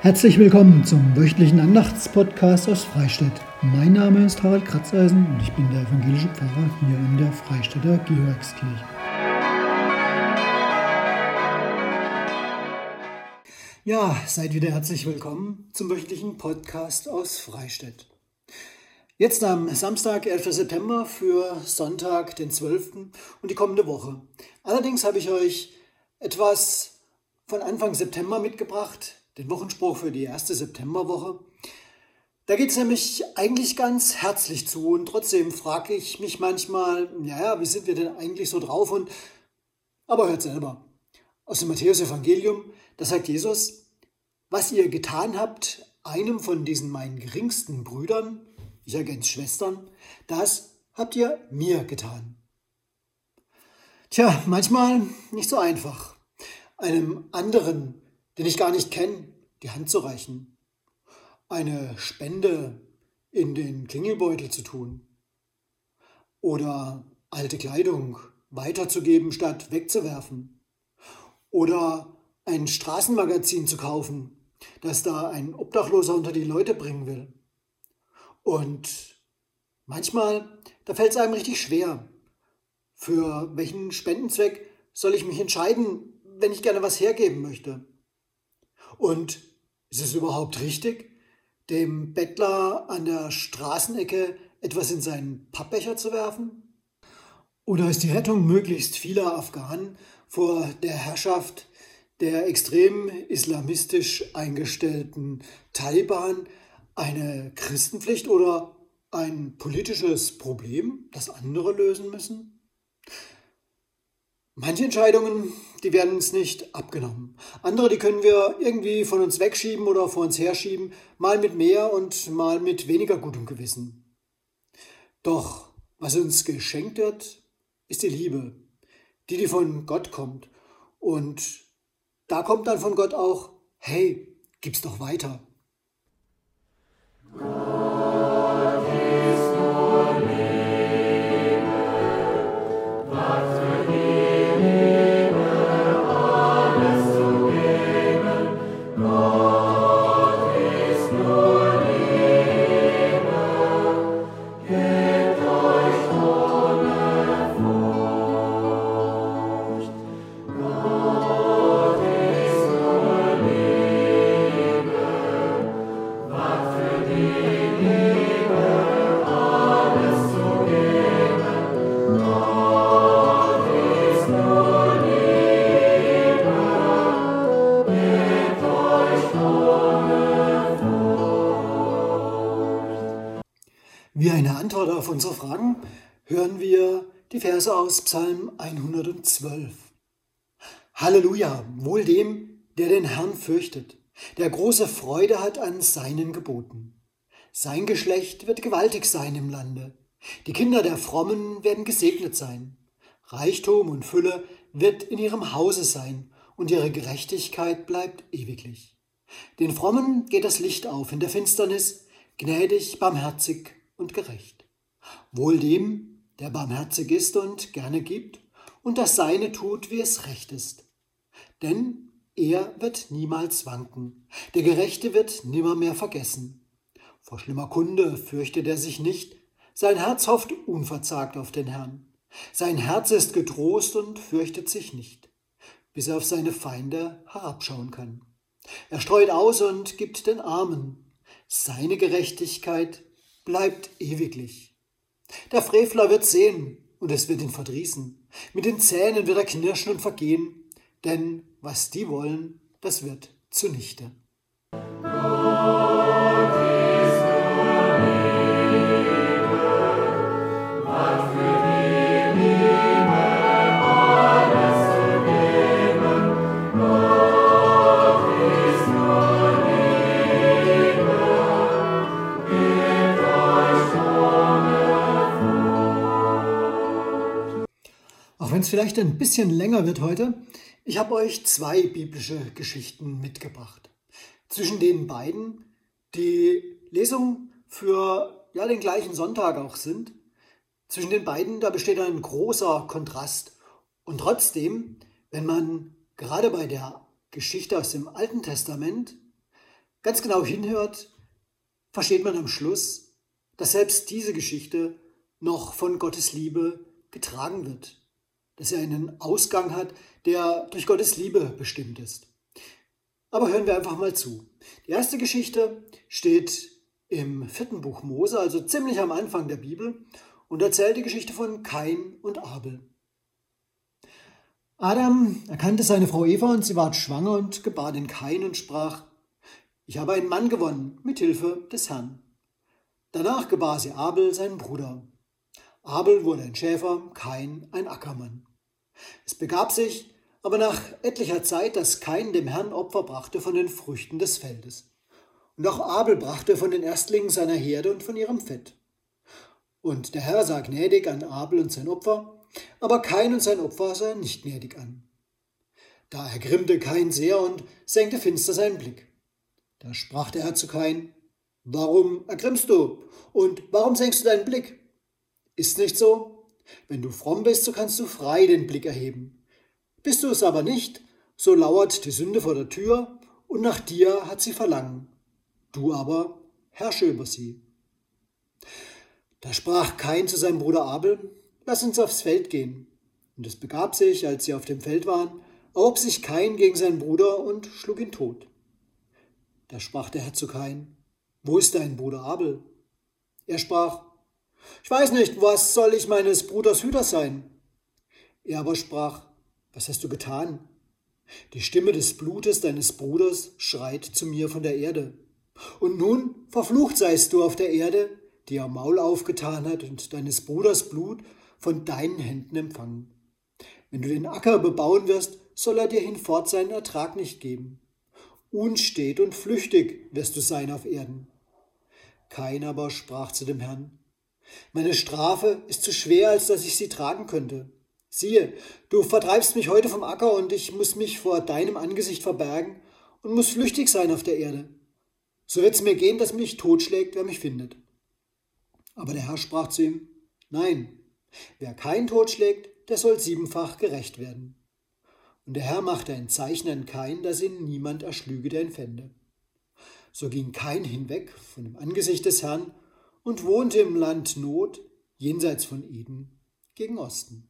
Herzlich willkommen zum wöchentlichen Andachtspodcast aus Freistadt. Mein Name ist Harald Kratzeisen und ich bin der evangelische Pfarrer hier in der Freistädter Georgskirche. Ja, seid wieder herzlich willkommen zum wöchentlichen Podcast aus Freistadt. Jetzt am Samstag, 11. September für Sonntag, den 12. und die kommende Woche. Allerdings habe ich euch etwas von Anfang September mitgebracht, den Wochenspruch für die erste Septemberwoche. Da geht es nämlich eigentlich ganz herzlich zu und trotzdem frage ich mich manchmal, ja, wie sind wir denn eigentlich so drauf? Und aber hört selber. Aus dem Matthäus-Evangelium, da sagt Jesus, was ihr getan habt, einem von diesen meinen geringsten Brüdern, ich ergänze Schwestern, das habt ihr mir getan. Tja, manchmal nicht so einfach, einem anderen den ich gar nicht kenne, die Hand zu reichen, eine Spende in den Klingelbeutel zu tun oder alte Kleidung weiterzugeben statt wegzuwerfen oder ein Straßenmagazin zu kaufen, das da ein Obdachloser unter die Leute bringen will. Und manchmal, da fällt es einem richtig schwer. Für welchen Spendenzweck soll ich mich entscheiden, wenn ich gerne was hergeben möchte? Und ist es überhaupt richtig, dem Bettler an der Straßenecke etwas in seinen Pappbecher zu werfen? Oder ist die Rettung möglichst vieler Afghanen vor der Herrschaft der extrem islamistisch eingestellten Taliban eine Christenpflicht oder ein politisches Problem, das andere lösen müssen? Manche Entscheidungen, die werden uns nicht abgenommen. Andere, die können wir irgendwie von uns wegschieben oder vor uns herschieben, mal mit mehr und mal mit weniger gutem Gewissen. Doch was uns geschenkt wird, ist die Liebe, die, die von Gott kommt. Und da kommt dann von Gott auch, hey, gib's doch weiter. Wie Antwort auf unsere Fragen hören wir die Verse aus Psalm 112. Halleluja, wohl dem, der den Herrn fürchtet, der große Freude hat an seinen Geboten. Sein Geschlecht wird gewaltig sein im Lande. Die Kinder der Frommen werden gesegnet sein. Reichtum und Fülle wird in ihrem Hause sein, und ihre Gerechtigkeit bleibt ewiglich. Den Frommen geht das Licht auf in der Finsternis, gnädig, barmherzig und gerecht. Wohl dem, der barmherzig ist und gerne gibt und das Seine tut, wie es recht ist. Denn er wird niemals wanken, der Gerechte wird nimmermehr vergessen. Vor schlimmer Kunde fürchtet er sich nicht, sein Herz hofft unverzagt auf den Herrn. Sein Herz ist getrost und fürchtet sich nicht, bis er auf seine Feinde herabschauen kann. Er streut aus und gibt den Armen. Seine Gerechtigkeit bleibt ewiglich. Der Frevler wird sehen, und es wird ihn verdrießen. Mit den Zähnen wird er knirschen und vergehen, denn was die wollen, das wird zunichte. Wenn es vielleicht ein bisschen länger wird heute, ich habe euch zwei biblische Geschichten mitgebracht. Zwischen den beiden, die Lesungen für ja, den gleichen Sonntag auch sind, zwischen den beiden, da besteht ein großer Kontrast. Und trotzdem, wenn man gerade bei der Geschichte aus dem Alten Testament ganz genau hinhört, versteht man am Schluss, dass selbst diese Geschichte noch von Gottes Liebe getragen wird, dass er einen Ausgang hat, der durch Gottes Liebe bestimmt ist. Aber hören wir einfach mal zu. Die erste Geschichte steht im vierten Buch Mose, also ziemlich am Anfang der Bibel, und erzählt die Geschichte von Kain und Abel. Adam erkannte seine Frau Eva und sie ward schwanger und gebar den Kain und sprach, ich habe einen Mann gewonnen mit Hilfe des Herrn. Danach gebar sie Abel, seinen Bruder. Abel wurde ein Schäfer, Kain ein Ackermann. Es begab sich aber nach etlicher Zeit, dass Kain dem Herrn Opfer brachte von den Früchten des Feldes. Und auch Abel brachte von den Erstlingen seiner Herde und von ihrem Fett. Und der Herr sah gnädig an Abel und sein Opfer, aber Kain und sein Opfer sah er nicht gnädig an. Da ergrimmte Kain sehr und senkte finster seinen Blick. Da sprach der Herr zu Kain, Warum ergrimmst du? Und warum senkst du deinen Blick? Ist nicht so? Wenn du fromm bist, so kannst du frei den Blick erheben. Bist du es aber nicht, so lauert die Sünde vor der Tür, und nach dir hat sie Verlangen. Du aber herrsche über sie. Da sprach Kain zu seinem Bruder Abel, Lass uns aufs Feld gehen. Und es begab sich, als sie auf dem Feld waren, erhob sich Kain gegen seinen Bruder und schlug ihn tot. Da sprach der Herr zu Kain, Wo ist dein Bruder Abel? Er sprach, Ich weiß nicht, was soll ich meines Bruders Hüter sein? Er aber sprach, Was hast du getan? Die Stimme des Blutes deines Bruders schreit zu mir von der Erde. Und nun verflucht seist du auf der Erde, die ihr Maul aufgetan hat und deines Bruders Blut von deinen Händen empfangen. Wenn du den Acker bebauen wirst, soll er dir hinfort seinen Ertrag nicht geben. Unstet und flüchtig wirst du sein auf Erden. Kein aber sprach zu dem Herrn, meine Strafe ist zu schwer, als dass ich sie tragen könnte. Siehe, du vertreibst mich heute vom Acker und ich muss mich vor deinem Angesicht verbergen und muss flüchtig sein auf der Erde. So wird es mir gehen, dass mich totschlägt, wer mich findet. Aber der Herr sprach zu ihm, Nein, wer kein Tod schlägt, der soll siebenfach gerecht werden. Und der Herr machte ein Zeichen an Kain, dass ihn niemand erschlüge, der ihn fände. So ging Kain hinweg von dem Angesicht des Herrn und wohnte im Land Not, jenseits von Eden, gegen Osten.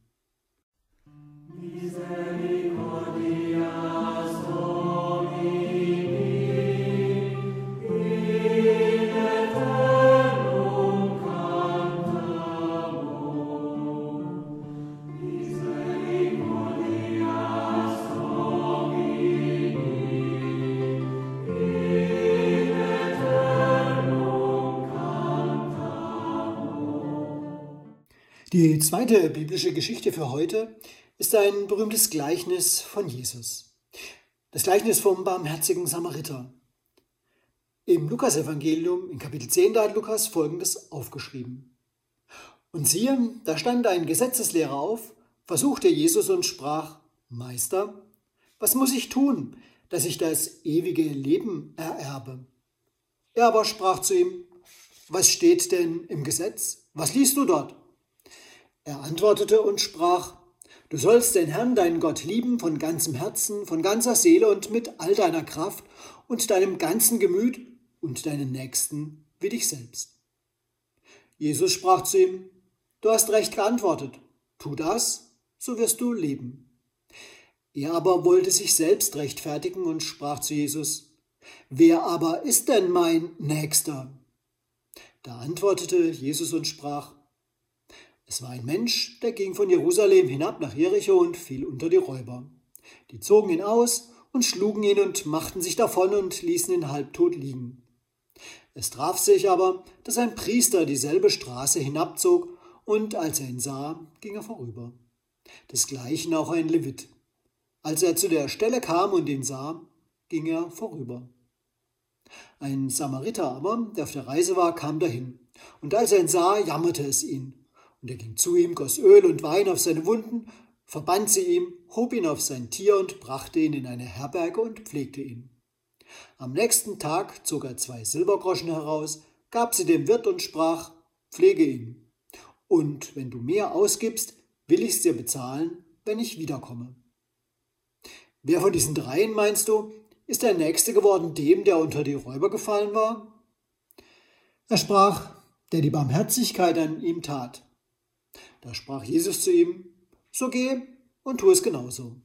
Die zweite biblische Geschichte für heute ist ein berühmtes Gleichnis von Jesus. Das Gleichnis vom barmherzigen Samariter. Im Lukasevangelium in Kapitel 10 da hat Lukas folgendes aufgeschrieben. Und siehe, da stand ein Gesetzeslehrer auf, versuchte Jesus und sprach, Meister, was muss ich tun, dass ich das ewige Leben ererbe? Er aber sprach zu ihm, was steht denn im Gesetz? Was liest du dort? Er antwortete und sprach, Du sollst den Herrn, deinen Gott, lieben von ganzem Herzen, von ganzer Seele und mit all deiner Kraft und deinem ganzen Gemüt und deinen Nächsten wie dich selbst. Jesus sprach zu ihm, Du hast recht geantwortet, tu das, so wirst du leben. Er aber wollte sich selbst rechtfertigen und sprach zu Jesus, Wer aber ist denn mein Nächster? Da antwortete Jesus und sprach, es war ein Mensch, der ging von Jerusalem hinab nach Jericho und fiel unter die Räuber. Die zogen ihn aus und schlugen ihn und machten sich davon und ließen ihn halbtot liegen. Es traf sich aber, dass ein Priester dieselbe Straße hinabzog, und als er ihn sah, ging er vorüber. Desgleichen auch ein Levit. Als er zu der Stelle kam und ihn sah, ging er vorüber. Ein Samariter aber, der auf der Reise war, kam dahin, und als er ihn sah, jammerte es ihn. Und er ging zu ihm, goss Öl und Wein auf seine Wunden, verband sie ihm, hob ihn auf sein Tier und brachte ihn in eine Herberge und pflegte ihn. Am nächsten Tag zog er zwei Silbergroschen heraus, gab sie dem Wirt und sprach, pflege ihn. Und wenn du mehr ausgibst, will ich's dir bezahlen, wenn ich wiederkomme. Wer von diesen dreien, meinst du, ist der Nächste geworden dem, der unter die Räuber gefallen war? Er sprach, der die Barmherzigkeit an ihm tat. Da sprach Jesus zu ihm, so geh und tu es genauso.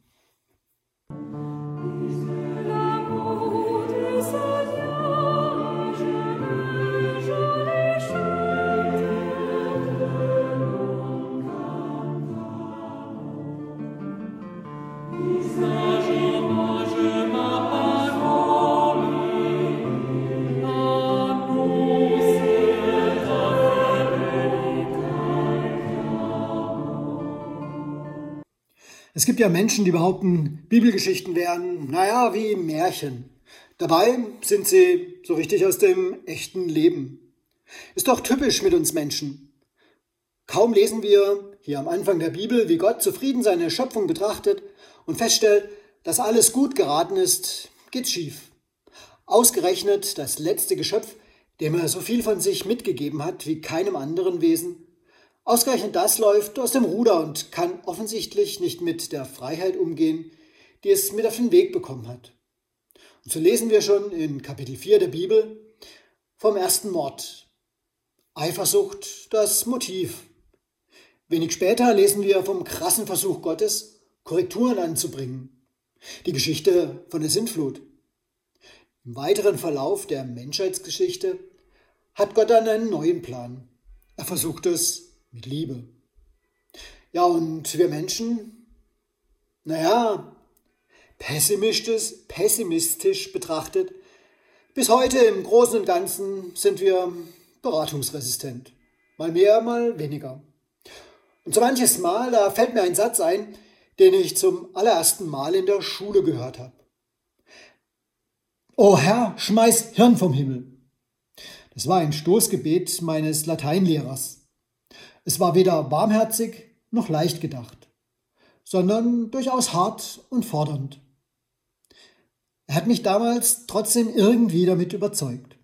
Es gibt ja Menschen, die behaupten, Bibelgeschichten wären, naja, wie Märchen. Dabei sind sie so richtig aus dem echten Leben. Ist doch typisch mit uns Menschen. Kaum lesen wir hier am Anfang der Bibel, wie Gott zufrieden seine Schöpfung betrachtet und feststellt, dass alles gut geraten ist, geht's schief. Ausgerechnet das letzte Geschöpf, dem er so viel von sich mitgegeben hat wie keinem anderen Wesen, Ausgerechnet das läuft aus dem Ruder und kann offensichtlich nicht mit der Freiheit umgehen, die es mit auf den Weg bekommen hat. Und so lesen wir schon in Kapitel 4 der Bibel vom ersten Mord. Eifersucht das Motiv. Wenig später lesen wir vom krassen Versuch Gottes, Korrekturen anzubringen. Die Geschichte von der Sintflut. Im weiteren Verlauf der Menschheitsgeschichte hat Gott dann einen neuen Plan. Er versucht es mit Liebe. Ja, und wir Menschen, naja, pessimistisch, pessimistisch betrachtet, bis heute im Großen und Ganzen sind wir beratungsresistent. Mal mehr, mal weniger. Und so manches Mal, da fällt mir ein Satz ein, den ich zum allerersten Mal in der Schule gehört habe. O Herr, schmeiß Hirn vom Himmel. Das war ein Stoßgebet meines Lateinlehrers. Es war weder barmherzig noch leicht gedacht, sondern durchaus hart und fordernd. Er hat mich damals trotzdem irgendwie damit überzeugt.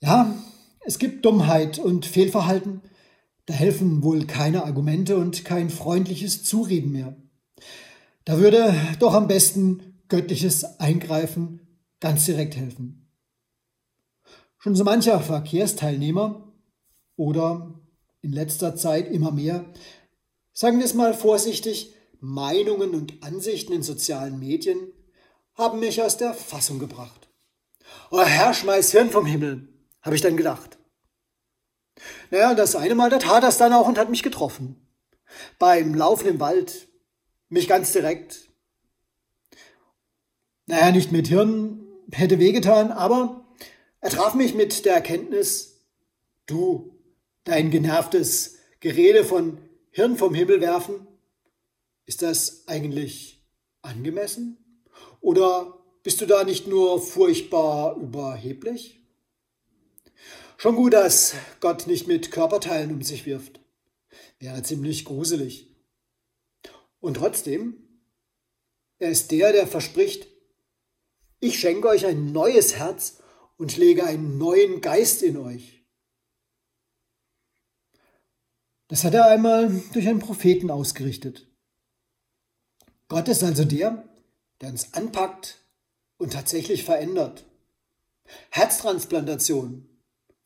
Ja, es gibt Dummheit und Fehlverhalten, da helfen wohl keine Argumente und kein freundliches Zureden mehr. Da würde doch am besten göttliches Eingreifen ganz direkt helfen. Schon so mancher Verkehrsteilnehmer oder in letzter Zeit immer mehr, sagen wir es mal vorsichtig, Meinungen und Ansichten in sozialen Medien haben mich aus der Fassung gebracht. Oh Herr, schmeiß Hirn vom Himmel, habe ich dann gedacht. Naja, das eine Mal, da tat das dann auch und hat mich getroffen. Beim Laufen im Wald, mich ganz direkt. Naja, nicht mit Hirn, hätte wehgetan, aber er traf mich mit der Erkenntnis, du dein genervtes Gerede von Hirn vom Himmel werfen? Ist das eigentlich angemessen? Oder bist du da nicht nur furchtbar überheblich? Schon gut, dass Gott nicht mit Körperteilen um sich wirft. Wäre ziemlich gruselig. Und trotzdem, er ist der, der verspricht, ich schenke euch ein neues Herz und lege einen neuen Geist in euch. Das hat er einmal durch einen Propheten ausgerichtet. Gott ist also der, der uns anpackt und tatsächlich verändert. Herztransplantation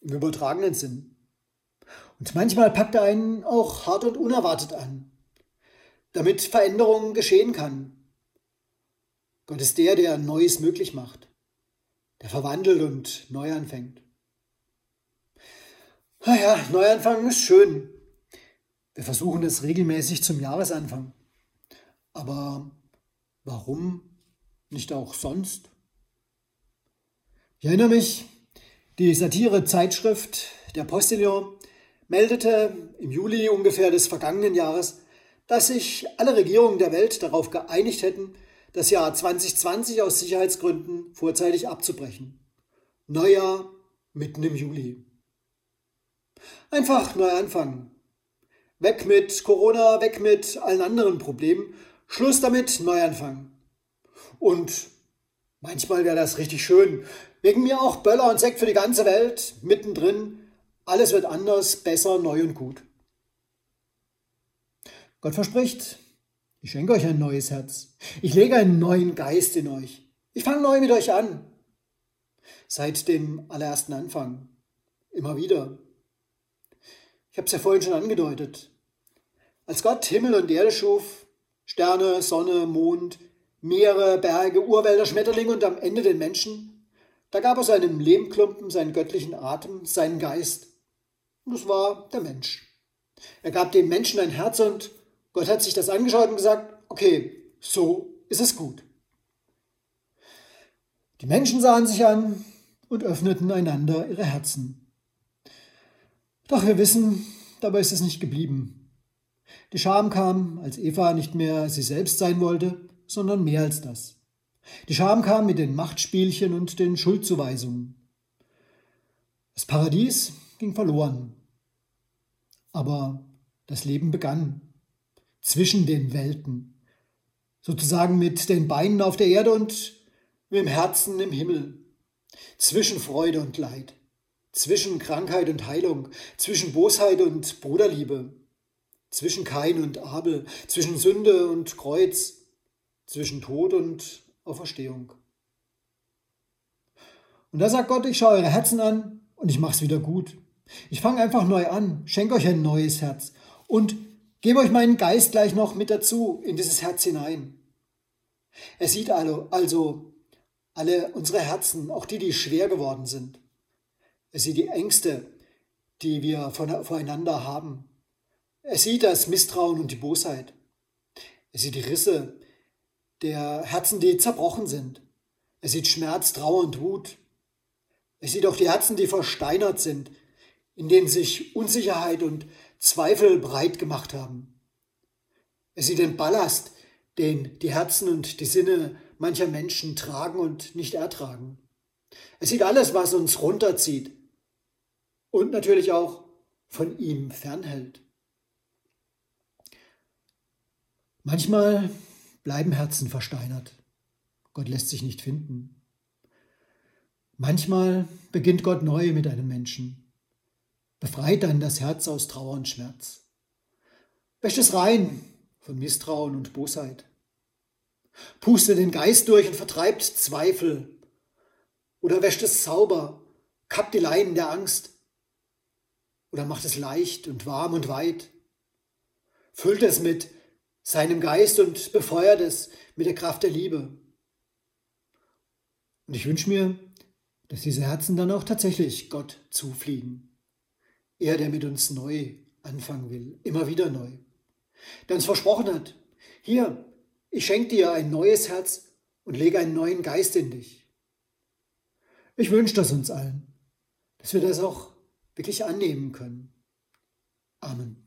im übertragenen Sinn. Und manchmal packt er einen auch hart und unerwartet an, damit Veränderungen geschehen kann. Gott ist der, der Neues möglich macht, der verwandelt und neu anfängt. Naja, Neuanfang ist schön, wir versuchen es regelmäßig zum Jahresanfang. Aber warum nicht auch sonst? Ich erinnere mich, die Satire-Zeitschrift Der Postillon meldete im Juli ungefähr des vergangenen Jahres, dass sich alle Regierungen der Welt darauf geeinigt hätten, das Jahr 2020 aus Sicherheitsgründen vorzeitig abzubrechen. Neujahr mitten im Juli. Einfach neu anfangen, Weg mit Corona, weg mit allen anderen Problemen. Schluss damit, Neuanfang. Und manchmal wäre das richtig schön. Wegen mir auch Böller und Sekt für die ganze Welt, mittendrin. Alles wird anders, besser, neu und gut. Gott verspricht, ich schenke euch ein neues Herz. Ich lege einen neuen Geist in euch. Ich fange neu mit euch an. Seit dem allerersten Anfang. Immer wieder. Ich habe es ja vorhin schon angedeutet. Als Gott Himmel und Erde schuf, Sterne, Sonne, Mond, Meere, Berge, Urwälder, Schmetterlinge und am Ende den Menschen, da gab er seinem Lehmklumpen seinen göttlichen Atem, seinen Geist. Und das war der Mensch. Er gab dem Menschen ein Herz und Gott hat sich das angeschaut und gesagt, okay, so ist es gut. Die Menschen sahen sich an und öffneten einander ihre Herzen. Doch wir wissen, dabei ist es nicht geblieben. Die Scham kam, als Eva nicht mehr sie selbst sein wollte, sondern mehr als das. Die Scham kam mit den Machtspielchen und den Schuldzuweisungen. Das Paradies ging verloren. Aber das Leben begann zwischen den Welten, sozusagen mit den Beinen auf der Erde und mit dem Herzen im Himmel, zwischen Freude und Leid, zwischen Krankheit und Heilung, zwischen Bosheit und Bruderliebe, zwischen Kain und Abel, zwischen Sünde und Kreuz, zwischen Tod und Auferstehung. Und da sagt Gott, ich schaue eure Herzen an und ich mache es wieder gut. Ich fange einfach neu an, schenke euch ein neues Herz und gebe euch meinen Geist gleich noch mit dazu in dieses Herz hinein. Er sieht also, also alle unsere Herzen, auch die, die schwer geworden sind. Er sieht die Ängste, die wir voreinander haben. Er sieht das Misstrauen und die Bosheit. Er sieht die Risse der Herzen, die zerbrochen sind. Er sieht Schmerz, Trauer und Wut. Er sieht auch die Herzen, die versteinert sind, in denen sich Unsicherheit und Zweifel breit gemacht haben. Er sieht den Ballast, den die Herzen und die Sinne mancher Menschen tragen und nicht ertragen. Er sieht alles, was uns runterzieht und natürlich auch von ihm fernhält. Manchmal bleiben Herzen versteinert. Gott lässt sich nicht finden. Manchmal beginnt Gott neu mit einem Menschen befreit dann das Herz aus Trauer und Schmerz. Wäscht es rein von Misstrauen und Bosheit. Puste den Geist durch und vertreibt Zweifel. Oder wäscht es sauber, kappt die Leiden der Angst. Oder macht es leicht und warm und weit. Füllt es mit seinem Geist und befeuert es mit der Kraft der Liebe. Und ich wünsche mir, dass diese Herzen dann auch tatsächlich Gott zufliegen. Er, der mit uns neu anfangen will, immer wieder neu. Der uns versprochen hat, hier, ich schenke dir ein neues Herz und lege einen neuen Geist in dich. Ich wünsche das uns allen, dass wir das auch wirklich annehmen können. Amen.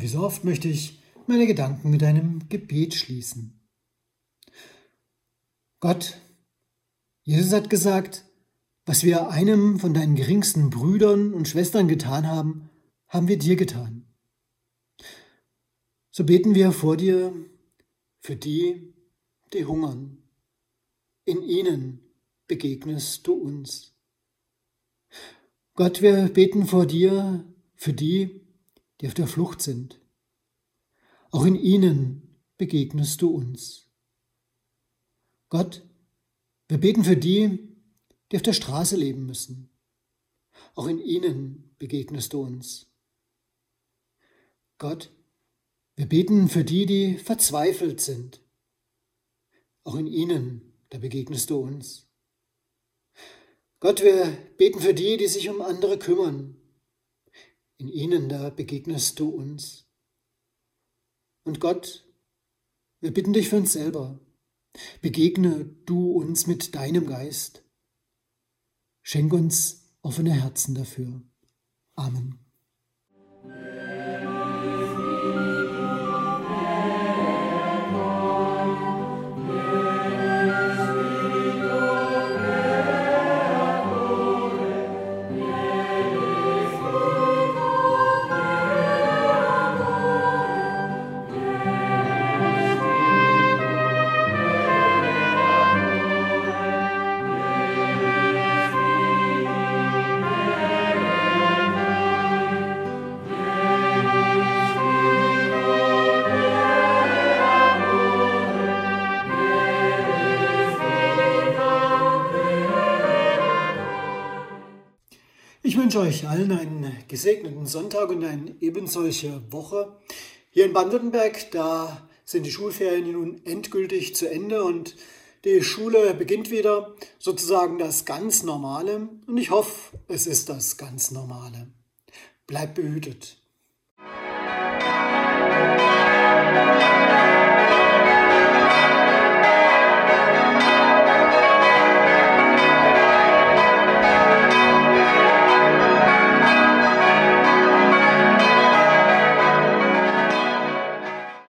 Und wie so oft möchte ich meine Gedanken mit einem Gebet schließen. Gott, Jesus hat gesagt, was wir einem von deinen geringsten Brüdern und Schwestern getan haben, haben wir dir getan. So beten wir vor dir für die, die hungern. In ihnen begegnest du uns. Gott, wir beten vor dir für die, die auf der Flucht sind. Auch in ihnen begegnest du uns. Gott, wir beten für die, die auf der Straße leben müssen. Auch in ihnen begegnest du uns. Gott, wir beten für die, die verzweifelt sind. Auch in ihnen, da begegnest du uns. Gott, wir beten für die, die sich um andere kümmern. In ihnen, da begegnest du uns. Und Gott, wir bitten dich für uns selber. Begegne du uns mit deinem Geist. Schenk uns offene Herzen dafür. Amen. wünsche euch allen einen gesegneten Sonntag und eine ebensolche Woche. Hier in Baden-Württemberg, da sind die Schulferien nun endgültig zu Ende und die Schule beginnt wieder, sozusagen das ganz Normale. Und ich hoffe, es ist das ganz Normale. Bleibt behütet. Musik